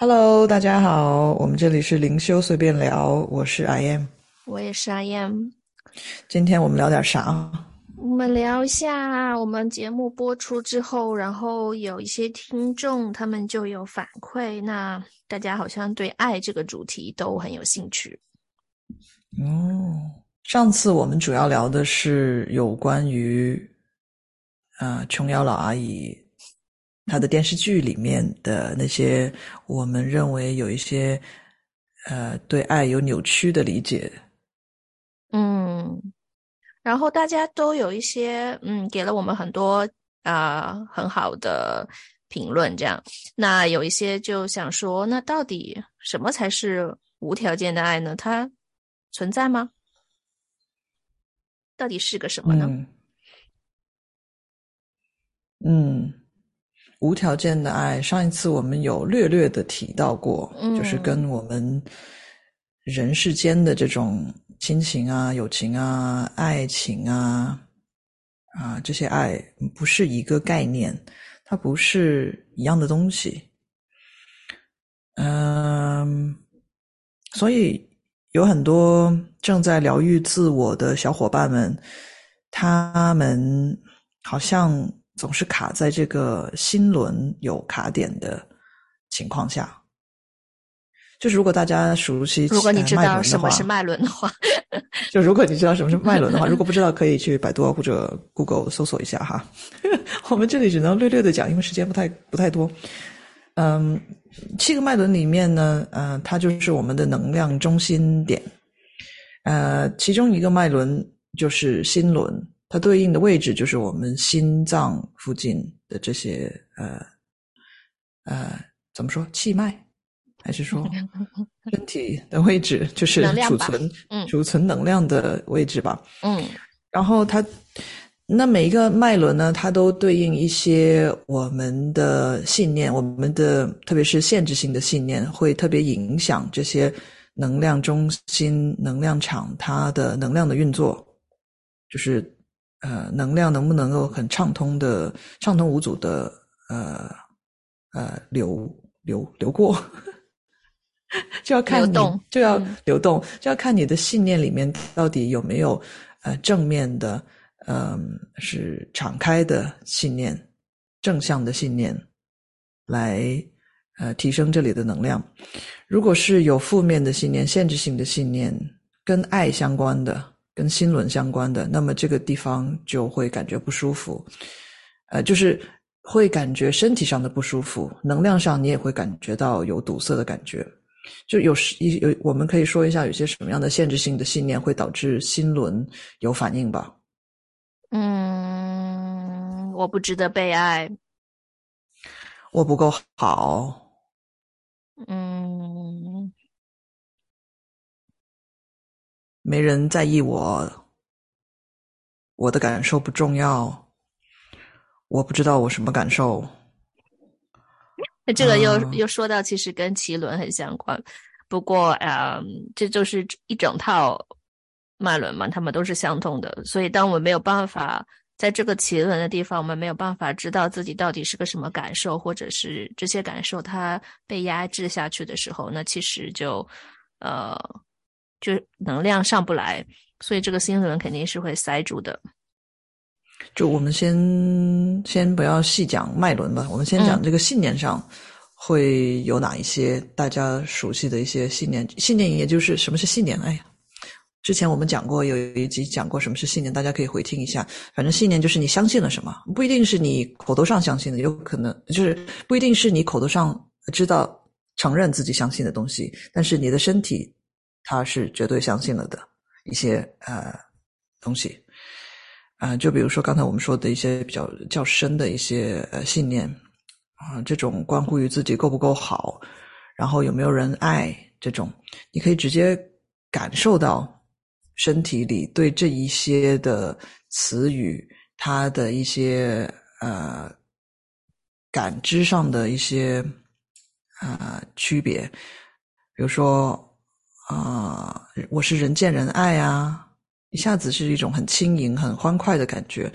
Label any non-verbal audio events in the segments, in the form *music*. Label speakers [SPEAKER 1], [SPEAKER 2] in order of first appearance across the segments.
[SPEAKER 1] Hello，大家好，我们这里是灵修随便聊，我是 I am，
[SPEAKER 2] 我也是 I am。
[SPEAKER 1] 今天我们聊点啥？
[SPEAKER 2] 我们聊一下我们节目播出之后，然后有一些听众他们就有反馈，那大家好像对爱这个主题都很有兴趣。
[SPEAKER 1] 哦，上次我们主要聊的是有关于啊琼瑶老阿姨她的电视剧里面的那些我们认为有一些呃对爱有扭曲的理解。
[SPEAKER 2] 嗯。然后大家都有一些嗯，给了我们很多啊很好的评论，这样。那有一些就想说，那到底什么才是无条件的爱呢？它存在吗？到底是个什么呢？
[SPEAKER 1] 嗯，无条件的爱，上一次我们有略略的提到过，就是跟我们人世间的这种。亲情啊，友情啊，爱情啊，啊，这些爱不是一个概念，它不是一样的东西。嗯，所以有很多正在疗愈自我的小伙伴们，他们好像总是卡在这个心轮有卡点的情况下。就是如果大家熟悉，
[SPEAKER 2] 如果你知道什么是脉轮的话，
[SPEAKER 1] 就如果你知道什么是脉轮的话，如果不知道可以去百度或者 Google 搜索一下哈。*laughs* 我们这里只能略略的讲，因为时间不太不太多。嗯，七个脉轮里面呢，呃，它就是我们的能量中心点。呃，其中一个脉轮就是心轮，它对应的位置就是我们心脏附近的这些呃呃，怎么说气脉？还是说，*laughs* 身体的位置就是储存，储存能量的位置吧。
[SPEAKER 2] 嗯，
[SPEAKER 1] 然后它，那每一个脉轮呢，它都对应一些我们的信念，我们的特别是限制性的信念，会特别影响这些能量中心、能量场它的能量的运作，就是呃，能量能不能够很畅通的、畅通无阻的呃呃流流流过。*laughs* 就要看你就要流动，就要看你的信念里面到底有没有呃正面的，嗯，是敞开的信念，正向的信念，来呃提升这里的能量。如果是有负面的信念、限制性的信念，跟爱相关的、跟心轮相关的，那么这个地方就会感觉不舒服，呃，就是会感觉身体上的不舒服，能量上你也会感觉到有堵塞的感觉。就有时有，我们可以说一下有些什么样的限制性的信念会导致心轮有反应吧？
[SPEAKER 2] 嗯，我不值得被爱，
[SPEAKER 1] 我不够好，
[SPEAKER 2] 嗯，
[SPEAKER 1] 没人在意我，我的感受不重要，我不知道我什么感受。
[SPEAKER 2] 那这个又又说到，其实跟奇轮很相关。不过，嗯，这就是一整套脉轮嘛，它们都是相通的。所以，当我们没有办法在这个奇轮的地方，我们没有办法知道自己到底是个什么感受，或者是这些感受它被压制下去的时候，那其实就呃，就能量上不来，所以这个心轮肯定是会塞住的。
[SPEAKER 1] 就我们先先不要细讲脉轮吧，我们先讲这个信念上会有哪一些大家熟悉的一些信念。信念也就是什么是信念？哎呀，之前我们讲过有一集讲过什么是信念，大家可以回听一下。反正信念就是你相信了什么，不一定是你口头上相信的，有可能就是不一定是你口头上知道承认自己相信的东西，但是你的身体他是绝对相信了的一些呃东西。啊，就比如说刚才我们说的一些比较较深的一些呃信念啊，这种关乎于自己够不够好，然后有没有人爱这种，你可以直接感受到身体里对这一些的词语，它的一些呃感知上的一些啊区别，比如说啊，我是人见人爱啊。一下子是一种很轻盈、很欢快的感觉，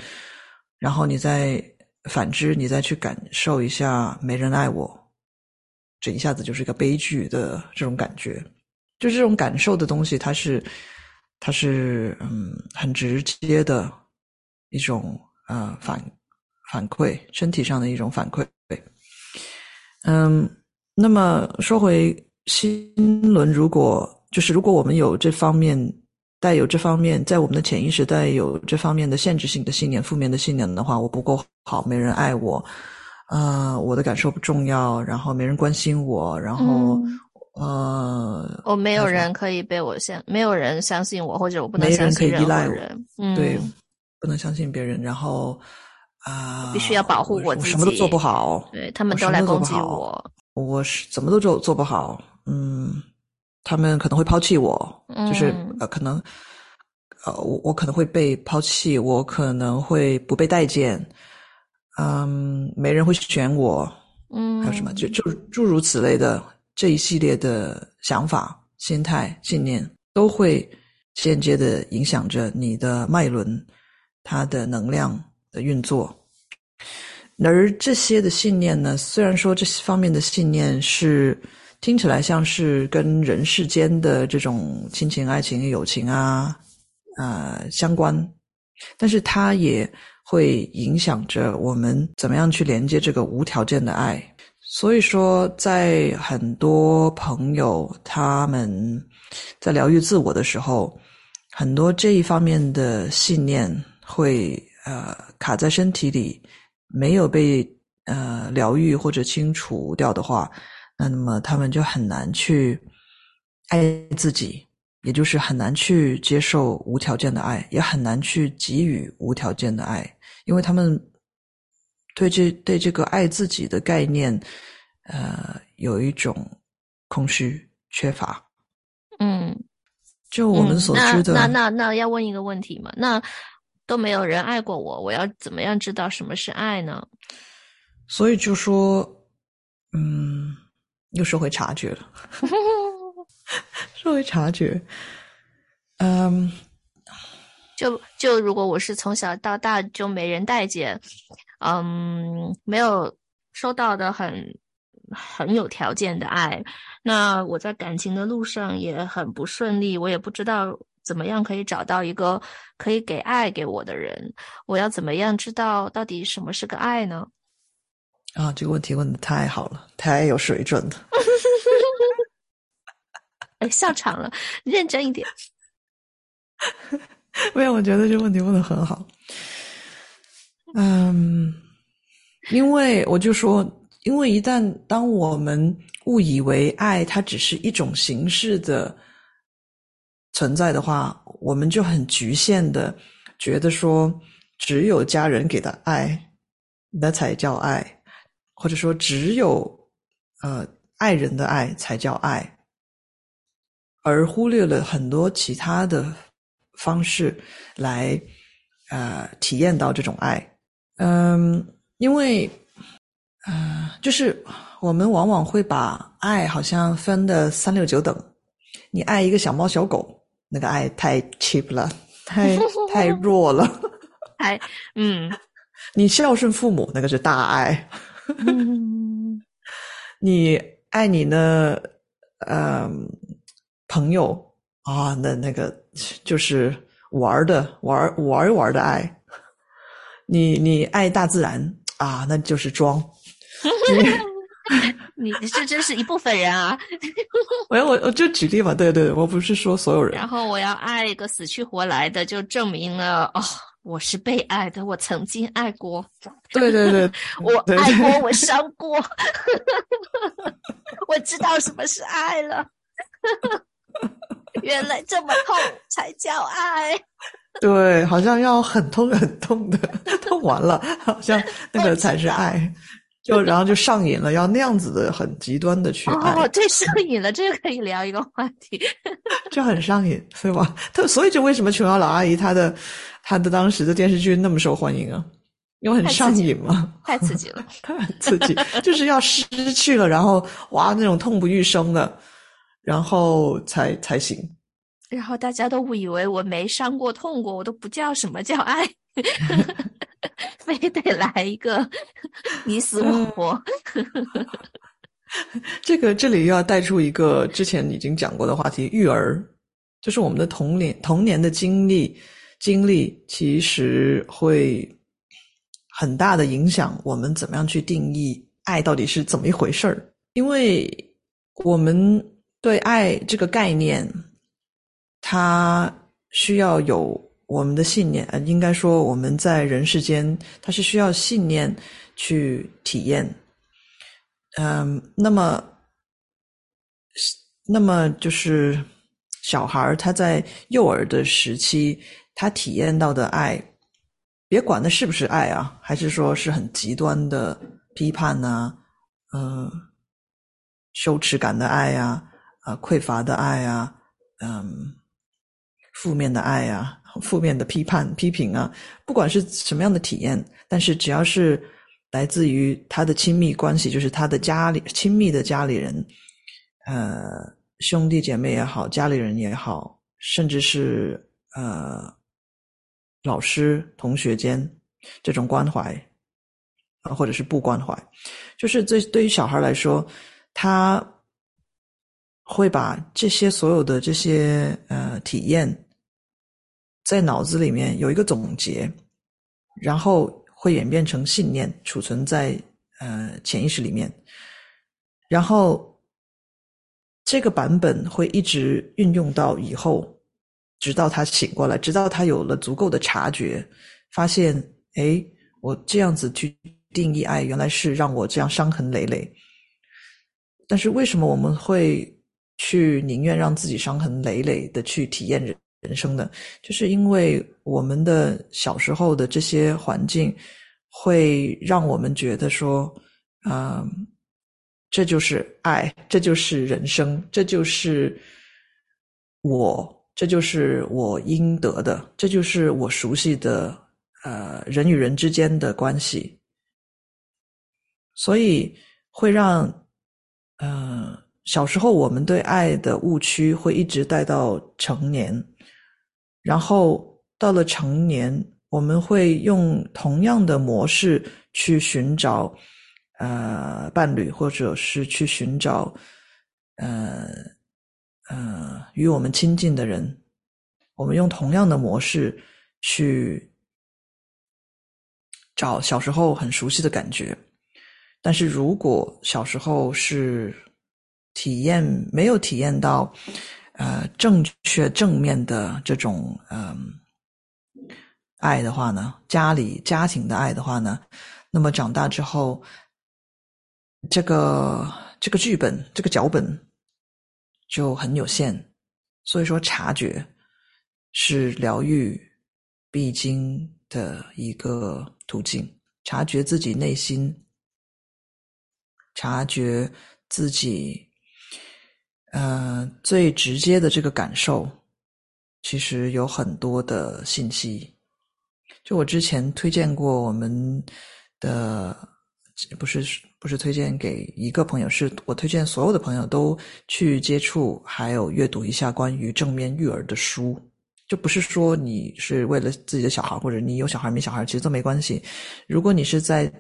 [SPEAKER 1] 然后你再反之，你再去感受一下没人爱我，这一下子就是一个悲剧的这种感觉。就这种感受的东西，它是它是嗯很直接的一种呃反反馈，身体上的一种反馈。嗯，那么说回心轮，如果就是如果我们有这方面带有这方面，在我们的潜意识带有这方面的限制性的信念、负面的信念的话，我不够好，没人爱我，啊，我的感受不重要，然后没人关心我，然后。呃，
[SPEAKER 2] 我没有人可以被我相，没有人相信我，或者我不能
[SPEAKER 1] 相信
[SPEAKER 2] 任
[SPEAKER 1] 何
[SPEAKER 2] 人。
[SPEAKER 1] 对，不能相信别人，然后啊，
[SPEAKER 2] 必须要保护
[SPEAKER 1] 我
[SPEAKER 2] 自己，
[SPEAKER 1] 什么都做不好。
[SPEAKER 2] 对他们都来攻击
[SPEAKER 1] 我，我是怎么都做做不好。嗯，他们可能会抛弃我，就是呃，可能呃，我我可能会被抛弃，我可能会不被待见。嗯，没人会选我。
[SPEAKER 2] 嗯，
[SPEAKER 1] 还有什么？就就诸如此类的。这一系列的想法、心态、信念，都会间接的影响着你的脉轮，它的能量的运作。而这些的信念呢，虽然说这方面的信念是听起来像是跟人世间的这种亲情、爱情、友情啊，呃相关，但是它也会影响着我们怎么样去连接这个无条件的爱。所以说，在很多朋友他们在疗愈自我的时候，很多这一方面的信念会呃卡在身体里，没有被呃疗愈或者清除掉的话，那么他们就很难去爱自己，也就是很难去接受无条件的爱，也很难去给予无条件的爱，因为他们。对这对这个爱自己的概念，呃，有一种空虚缺乏。
[SPEAKER 2] 嗯，
[SPEAKER 1] 就我们所知的，
[SPEAKER 2] 那那那要问一个问题嘛？那都没有人爱过我，我要怎么样知道什么是爱呢？
[SPEAKER 1] 所以就说，嗯，又说回察觉了，*laughs* 说回察觉，嗯。
[SPEAKER 2] 就就如果我是从小到大就没人待见，嗯，没有收到的很很有条件的爱，那我在感情的路上也很不顺利，我也不知道怎么样可以找到一个可以给爱给我的人，我要怎么样知道到底什么是个爱呢？
[SPEAKER 1] 啊，这个问题问的太好了，太有水准了，*laughs*
[SPEAKER 2] 哎，笑场了，认真一点。*laughs*
[SPEAKER 1] 没有，我觉得这个问题问的很好。嗯，因为我就说，因为一旦当我们误以为爱它只是一种形式的存在的话，我们就很局限的觉得说，只有家人给的爱，那才叫爱，或者说只有呃爱人的爱才叫爱，而忽略了很多其他的。方式来，呃，体验到这种爱，嗯，因为，呃，就是我们往往会把爱好像分的三六九等，你爱一个小猫小狗，那个爱太 cheap 了，太 *laughs* 太弱了，
[SPEAKER 2] 太，嗯，*laughs*
[SPEAKER 1] 你孝顺父母，那个是大爱，你爱你的，嗯，朋友。啊，那那个就是玩的玩玩一玩的爱，你你爱大自然啊，那就是装。
[SPEAKER 2] 你 *laughs* 你这真是一部分人啊！*laughs*
[SPEAKER 1] 我要我我就举例嘛，对对，我不是说所有人。
[SPEAKER 2] 然后我要爱一个死去活来的，就证明了哦，我是被爱的，我曾经爱过。
[SPEAKER 1] 对对对，*laughs*
[SPEAKER 2] 我爱过，我伤过，*laughs* 我知道什么是爱了。*laughs* 原来这么痛才叫爱，
[SPEAKER 1] 对，好像要很痛很痛的，痛完了，好像那个才是爱，就然后就上瘾了，要那样子的很极端的去爱。
[SPEAKER 2] 哦，对，上瘾了，这个可以聊一个话题，*laughs*
[SPEAKER 1] 就很上瘾，对吧？他所以就为什么琼瑶老阿姨她的她的当时的电视剧那么受欢迎啊？因为很上瘾嘛，
[SPEAKER 2] 太刺激了，*laughs*
[SPEAKER 1] 太刺激，就是要失去了，然后哇，那种痛不欲生的。然后才才行，
[SPEAKER 2] 然后大家都误以为我没伤过、痛过，我都不叫什么叫爱，*laughs* *laughs* 非得来一个你死我活。
[SPEAKER 1] 这个这里又要带出一个之前已经讲过的话题：育儿，就是我们的童年童年的经历经历，其实会很大的影响我们怎么样去定义爱到底是怎么一回事儿。因为我们对爱这个概念，它需要有我们的信念，呃，应该说我们在人世间，它是需要信念去体验。嗯，那么，那么就是小孩他在幼儿的时期，他体验到的爱，别管那是不是爱啊，还是说是很极端的批判呐，嗯，羞耻感的爱呀，啊，匮乏的爱啊，嗯，负面的爱呀，负面的批判批评啊，不管是什么样的体验，但是只要是。来自于他的亲密关系，就是他的家里亲密的家里人，呃，兄弟姐妹也好，家里人也好，甚至是呃，老师同学间这种关怀啊，或者是不关怀，就是对对于小孩来说，他会把这些所有的这些呃体验，在脑子里面有一个总结，然后。会演变成信念，储存在呃潜意识里面，然后这个版本会一直运用到以后，直到他醒过来，直到他有了足够的察觉，发现，哎，我这样子去定义爱，原来是让我这样伤痕累累。但是为什么我们会去宁愿让自己伤痕累累的去体验人？人生的，就是因为我们的小时候的这些环境，会让我们觉得说，啊，这就是爱，这就是人生，这就是我，这就是我应得的，这就是我熟悉的，呃，人与人之间的关系，所以会让，嗯，小时候我们对爱的误区会一直带到成年。然后到了成年，我们会用同样的模式去寻找呃伴侣，或者是去寻找呃呃与我们亲近的人。我们用同样的模式去找小时候很熟悉的感觉。但是如果小时候是体验没有体验到。呃，正确正面的这种嗯爱的话呢，家里家庭的爱的话呢，那么长大之后，这个这个剧本这个脚本就很有限。所以说，察觉是疗愈必经的一个途径。察觉自己内心，察觉自己。呃，最直接的这个感受，其实有很多的信息。就我之前推荐过我们的，不是不是推荐给一个朋友，是我推荐所有的朋友都去接触，还有阅读一下关于正面育儿的书。就不是说你是为了自己的小孩，或者你有小孩没小孩，其实都没关系。如果你是在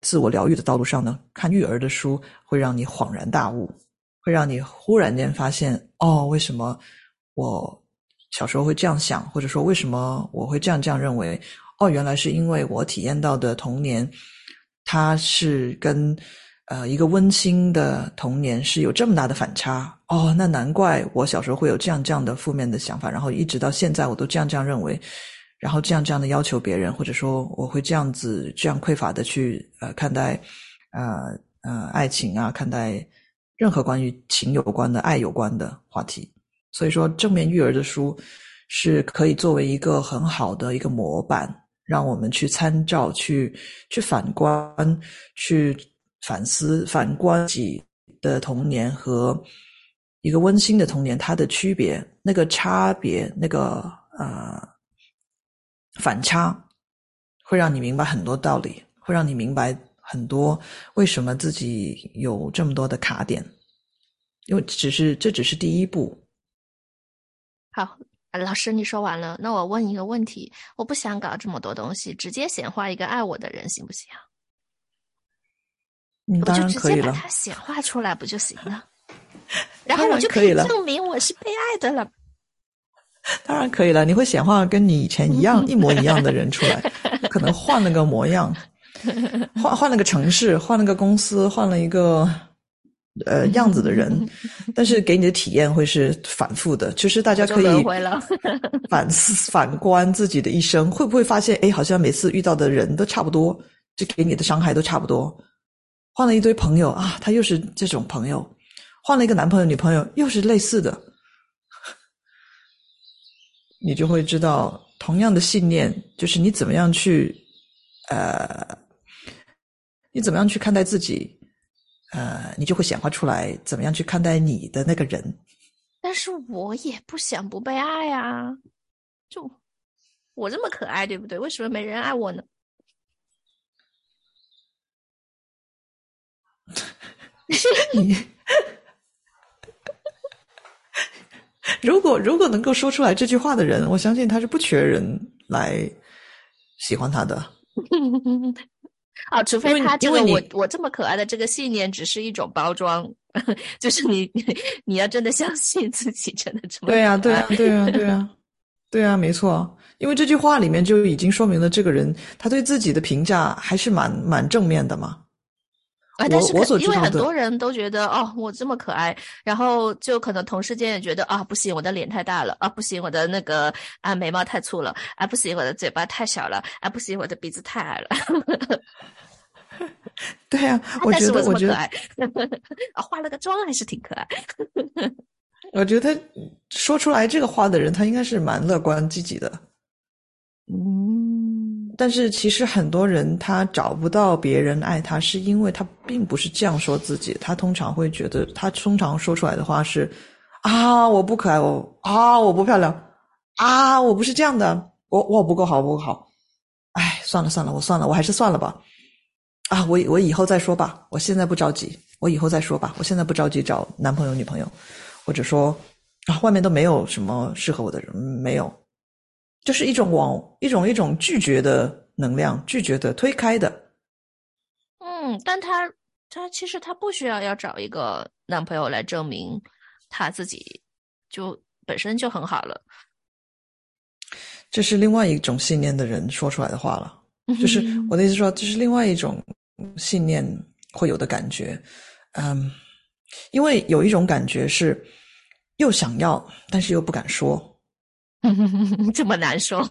[SPEAKER 1] 自我疗愈的道路上呢，看育儿的书会让你恍然大悟。会让你忽然间发现，哦，为什么我小时候会这样想，或者说为什么我会这样这样认为？哦，原来是因为我体验到的童年，它是跟呃一个温馨的童年是有这么大的反差。哦，那难怪我小时候会有这样这样的负面的想法，然后一直到现在我都这样这样认为，然后这样这样的要求别人，或者说我会这样子这样匮乏的去呃看待呃呃爱情啊，看待。任何关于情有关的、爱有关的话题，所以说正面育儿的书是可以作为一个很好的一个模板，让我们去参照、去去反观、去反思、反观自己的童年和一个温馨的童年它的区别，那个差别、那个呃反差，会让你明白很多道理，会让你明白。很多为什么自己有这么多的卡点？因为只是这只是第一步。
[SPEAKER 2] 好，老师你说完了，那我问一个问题：我不想搞这么多东西，直接显化一个爱我的人行不行？
[SPEAKER 1] 嗯，当然可以了。
[SPEAKER 2] 把它显化出来不就行了？*laughs* 然后我就可以证明我是被爱的了。
[SPEAKER 1] 当然可以了，你会显化跟你以前一样 *laughs* 一模一样的人出来，可能换了个模样，*laughs* 换换了个城市，换了个公司，换了一个呃样子的人，*laughs* 但是给你的体验会是反复的。其实大家可以 *laughs* 反思反观自己的一生，会不会发现，哎，好像每次遇到的人都差不多，就给你的伤害都差不多。换了一堆朋友啊，他又是这种朋友；换了一个男朋友、女朋友，又是类似的。你就会知道，同样的信念，就是你怎么样去，呃，你怎么样去看待自己，呃，你就会显化出来怎么样去看待你的那个人。
[SPEAKER 2] 但是我也不想不被爱啊，就我这么可爱，对不对？为什么没人爱我呢？*laughs*
[SPEAKER 1] 你。如果如果能够说出来这句话的人，我相信他是不缺人来喜欢他的。*laughs*
[SPEAKER 2] 啊，除非他这个我我这么可爱的这个信念只是一种包装，*laughs* 就是你 *laughs* 你要真的相信自己真的这么
[SPEAKER 1] 对呀对呀对呀对呀对呀没错，因为这句话里面就已经说明了这个人他对自己的评价还是蛮蛮正面的嘛。
[SPEAKER 2] 啊，但是因为很多人都觉得哦，我这么可爱，然后就可能同事间也觉得啊，不行，我的脸太大了啊，不行，我的那个啊眉毛太粗了啊，不行，我的嘴巴太小了啊，不行，我的鼻子太矮了。
[SPEAKER 1] 对呀，我觉得我觉得啊，
[SPEAKER 2] 化了个妆还是挺可爱。*laughs*
[SPEAKER 1] 我觉得说出来这个话的人，他应该是蛮乐观积极的。
[SPEAKER 2] 嗯。
[SPEAKER 1] 但是其实很多人他找不到别人爱他，是因为他并不是这样说自己。他通常会觉得，他通常说出来的话是：啊，我不可爱，我啊，我不漂亮，啊，我不是这样的，我我不够好，不够好。哎，算了算了，我算了，我还是算了吧。啊，我我以后再说吧，我现在不着急，我以后再说吧，我现在不着急找男朋友女朋友，或者说啊，外面都没有什么适合我的人，没有。就是一种往一种一种拒绝的能量，拒绝的推开的。
[SPEAKER 2] 嗯，但他他其实他不需要要找一个男朋友来证明他自己就本身就很好了。
[SPEAKER 1] 这是另外一种信念的人说出来的话了。就是我的意思说，这是另外一种信念会有的感觉。嗯，因为有一种感觉是又想要，但是又不敢说。*laughs*
[SPEAKER 2] 这么难受，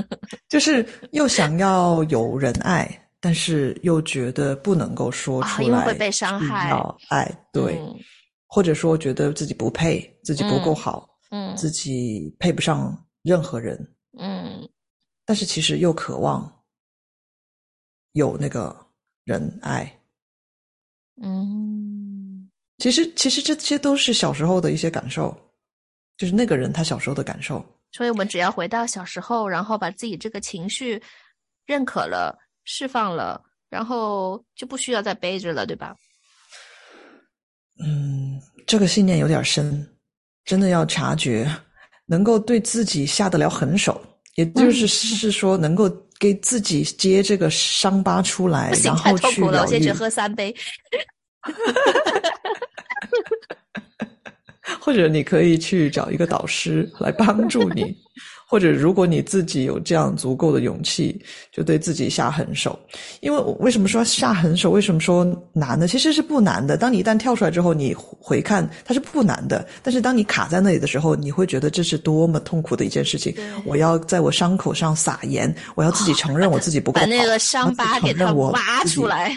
[SPEAKER 2] *laughs*
[SPEAKER 1] 就是又想要有人爱，但是又觉得不能够说出来，
[SPEAKER 2] 会被伤害。
[SPEAKER 1] 要爱，对，或者说觉得自己不配，自己不够好，嗯，自己配不上任何人，
[SPEAKER 2] 嗯，
[SPEAKER 1] 但是其实又渴望有那个人爱，
[SPEAKER 2] 嗯，
[SPEAKER 1] 其实其实这些都是小时候的一些感受，就是那个人他小时候的感受。
[SPEAKER 2] 所以我们只要回到小时候，然后把自己这个情绪认可了、释放了，然后就不需要再背着了，对吧？
[SPEAKER 1] 嗯，这个信念有点深，真的要察觉，能够对自己下得了狠手，也就是是说，能够给自己接这个伤疤出来，然后去
[SPEAKER 2] 了。我先去喝三杯。*laughs*
[SPEAKER 1] 或者你可以去找一个导师来帮助你，或者如果你自己有这样足够的勇气，就对自己下狠手。因为为什么说下狠手？为什么说难呢？其实是不难的。当你一旦跳出来之后，你回看它是不难的。但是当你卡在那里的时候，你会觉得这是多么痛苦的一件事情。我要在我伤口上撒盐，我要自己承认我自己不够好，
[SPEAKER 2] 把那个伤疤给它挖出来。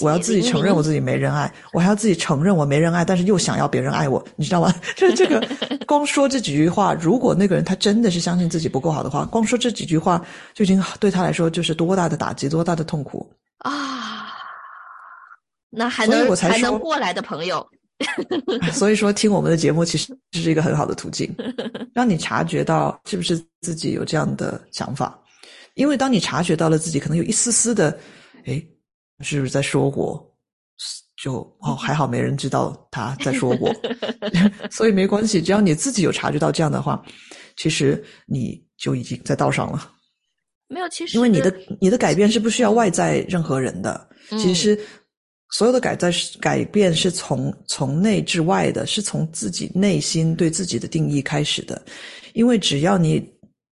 [SPEAKER 1] 我要自己承认我自己没人爱，我还要自己承认我没人爱，但是又想要别人爱我，你知道吗？*laughs* 就是这个，*laughs* 光说这几句话，如果那个人他真的是相信自己不够好的话，光说这几句话就已经对他来说就是多大的打击，多大的痛苦
[SPEAKER 2] 啊！那还能还能过来的朋友，
[SPEAKER 1] 所以说听我们的节目其实这是一个很好的途径，*laughs* 让你察觉到是不是自己有这样的想法，因为当你察觉到了自己可能有一丝丝的，哎。是不是在说我？就哦，还好没人知道他在说我 *laughs* *laughs* 所以没关系。只要你自己有察觉到这样的话，其实你就已经在道上了。
[SPEAKER 2] 没有，其实
[SPEAKER 1] 因为你的你的改变是不需要外在任何人的。其实所有的改在改变是从从内至外的，是从自己内心对自己的定义开始的。因为只要你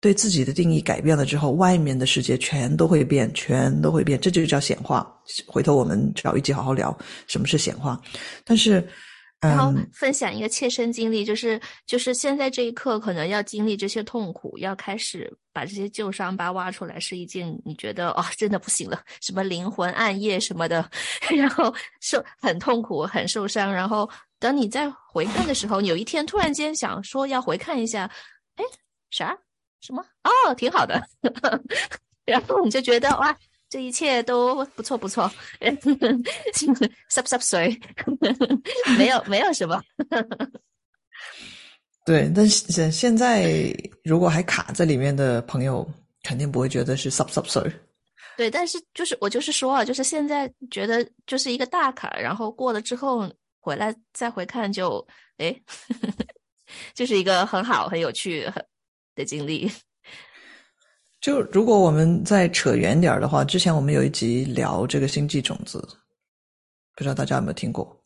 [SPEAKER 1] 对自己的定义改变了之后，外面的世界全都会变，全都会变。这就叫显化。回头我们找一集好好聊什么是显化。但是。
[SPEAKER 2] 然后分享一个切身经历，就是就是现在这一刻，可能要经历这些痛苦，要开始把这些旧伤疤挖出来，是一件你觉得哦，真的不行了，什么灵魂暗夜什么的，*laughs* 然后受很痛苦，很受伤。然后等你再回看的时候，有一天突然间想说要回看一下，哎，啥什么哦，挺好的，*laughs* 然后你就觉得哇。这一切都不错不错，湿湿水，没有没有什么。
[SPEAKER 1] 对，但现现在如果还卡在里面的朋友，肯定不会觉得是湿湿水。
[SPEAKER 2] 对，但是就是我就是说啊，就是现在觉得就是一个大坎，然后过了之后回来再回看，就哎，*laughs* 就是一个很好很有趣的经历。*laughs*
[SPEAKER 1] 就如果我们再扯远点儿的话，之前我们有一集聊这个星际种子，不知道大家有没有听过？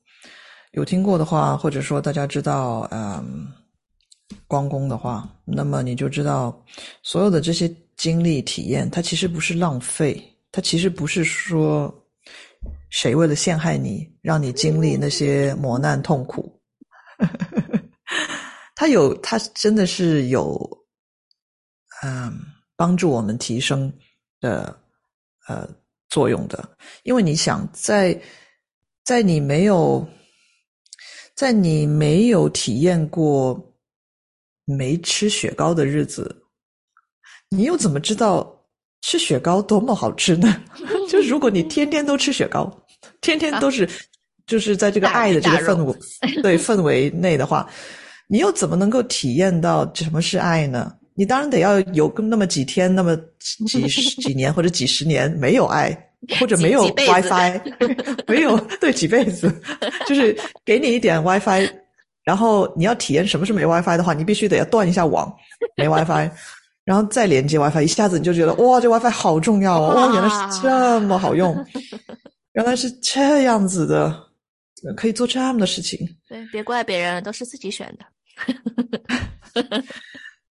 [SPEAKER 1] 有听过的话，或者说大家知道，嗯，光功的话，那么你就知道，所有的这些经历体验，它其实不是浪费，它其实不是说谁为了陷害你，让你经历那些磨难痛苦，*laughs* 它有，它真的是有，嗯。帮助我们提升的呃作用的，因为你想在在你没有在你没有体验过没吃雪糕的日子，你又怎么知道吃雪糕多么好吃呢？*laughs* 就如果你天天都吃雪糕，天天都是就是在这个爱的这个氛围 *laughs* 对氛围内的话，你又怎么能够体验到什么是爱呢？你当然得要有那么几天，那么几 *laughs* 十几年或者几十年没有爱，或者没有 WiFi，*laughs* 没有对几辈子，就是给你一点 WiFi，然后你要体验什么是没 WiFi 的话，你必须得要断一下网，没 WiFi，*laughs* 然后再连接 WiFi，一下子你就觉得哇，这 WiFi 好重要哦，哇，原来是这么好用，原来是这样子的，可以做这样的事情。
[SPEAKER 2] 对，别怪别人，都是自己选的。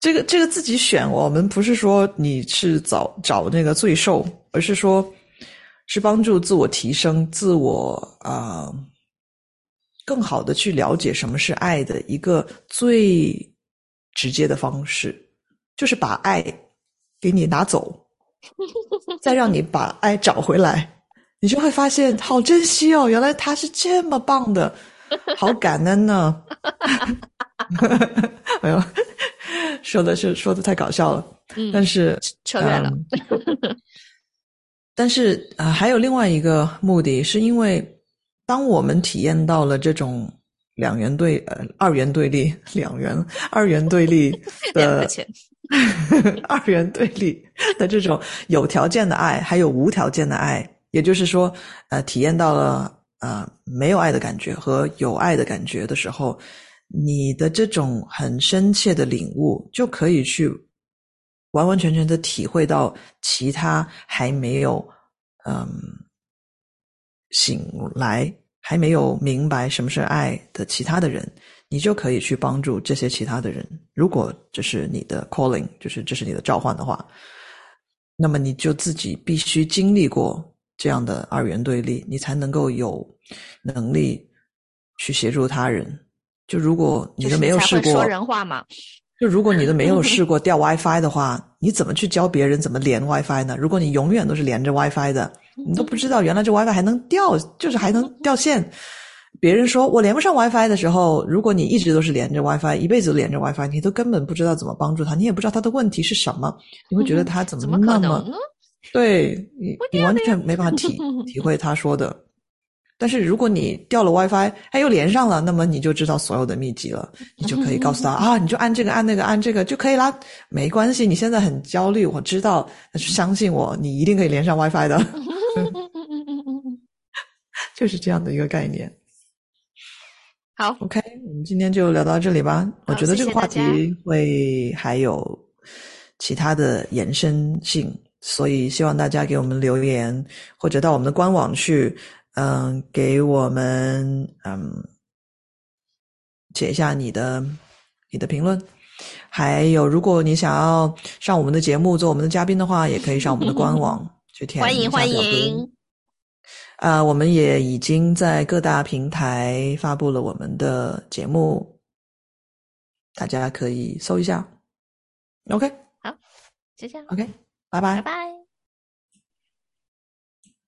[SPEAKER 1] 这个这个自己选，我们不是说你是找找那个罪受，而是说，是帮助自我提升、自我啊，更好的去了解什么是爱的一个最直接的方式，就是把爱给你拿走，*laughs* 再让你把爱找回来，你就会发现好珍惜哦，原来他是这么棒的，好感恩呢。没有。说的是说的太搞笑了，但是
[SPEAKER 2] 扯远了。*laughs*
[SPEAKER 1] 但是啊，还有另外一个目的，是因为当我们体验到了这种两元对呃二元对立两元二元对立的 *laughs* 二元对立的这种有条件的爱，还有无条件的爱，也就是说，呃，体验到了呃没有爱的感觉和有爱的感觉的时候。你的这种很深切的领悟，就可以去完完全全的体会到其他还没有嗯醒来、还没有明白什么是爱的其他的人，你就可以去帮助这些其他的人。如果这是你的 calling，就是这是你的召唤的话，那么你就自己必须经历过这样的二元对立，你才能够有能力去协助他人。就如果你都没有试过
[SPEAKER 2] 说人话嘛，
[SPEAKER 1] 就如果你都没有 *laughs* 试过掉 WiFi 的话，你怎么去教别人怎么连 WiFi 呢？如果你永远都是连着 WiFi 的，你都不知道原来这 WiFi 还能掉，就是还能掉线。别人说我连不上 WiFi 的时候，如果你一直都是连着 WiFi，一辈子都连着 WiFi，你都根本不知道怎么帮助他，你也不知道他的问题是什么，你会觉得他怎么那么……对你，你完全没办法体 *laughs* 体会他说的。但是如果你掉了 WiFi，它又连上了，那么你就知道所有的秘籍了，你就可以告诉他啊，你就按这个按那个按这个就可以啦，没关系。你现在很焦虑，我知道，相信我，你一定可以连上 WiFi 的。*laughs* 就是这样的一个概念。
[SPEAKER 2] 好
[SPEAKER 1] ，OK，我们今天就聊到这里吧。我觉得这个话题会还有其他的延伸性，所以希望大家给我们留言，或者到我们的官网去。嗯，给我们嗯写一下你的你的评论。还有，如果你想要上我们的节目做我们的嘉宾的话，也可以上我们的官 *laughs* 网去填
[SPEAKER 2] 欢迎欢迎。
[SPEAKER 1] 啊，我们也已经在各大平台发布了我们的节目，大家可以搜一下。OK，
[SPEAKER 2] 好，就这样。
[SPEAKER 1] OK，拜拜，
[SPEAKER 2] 拜拜。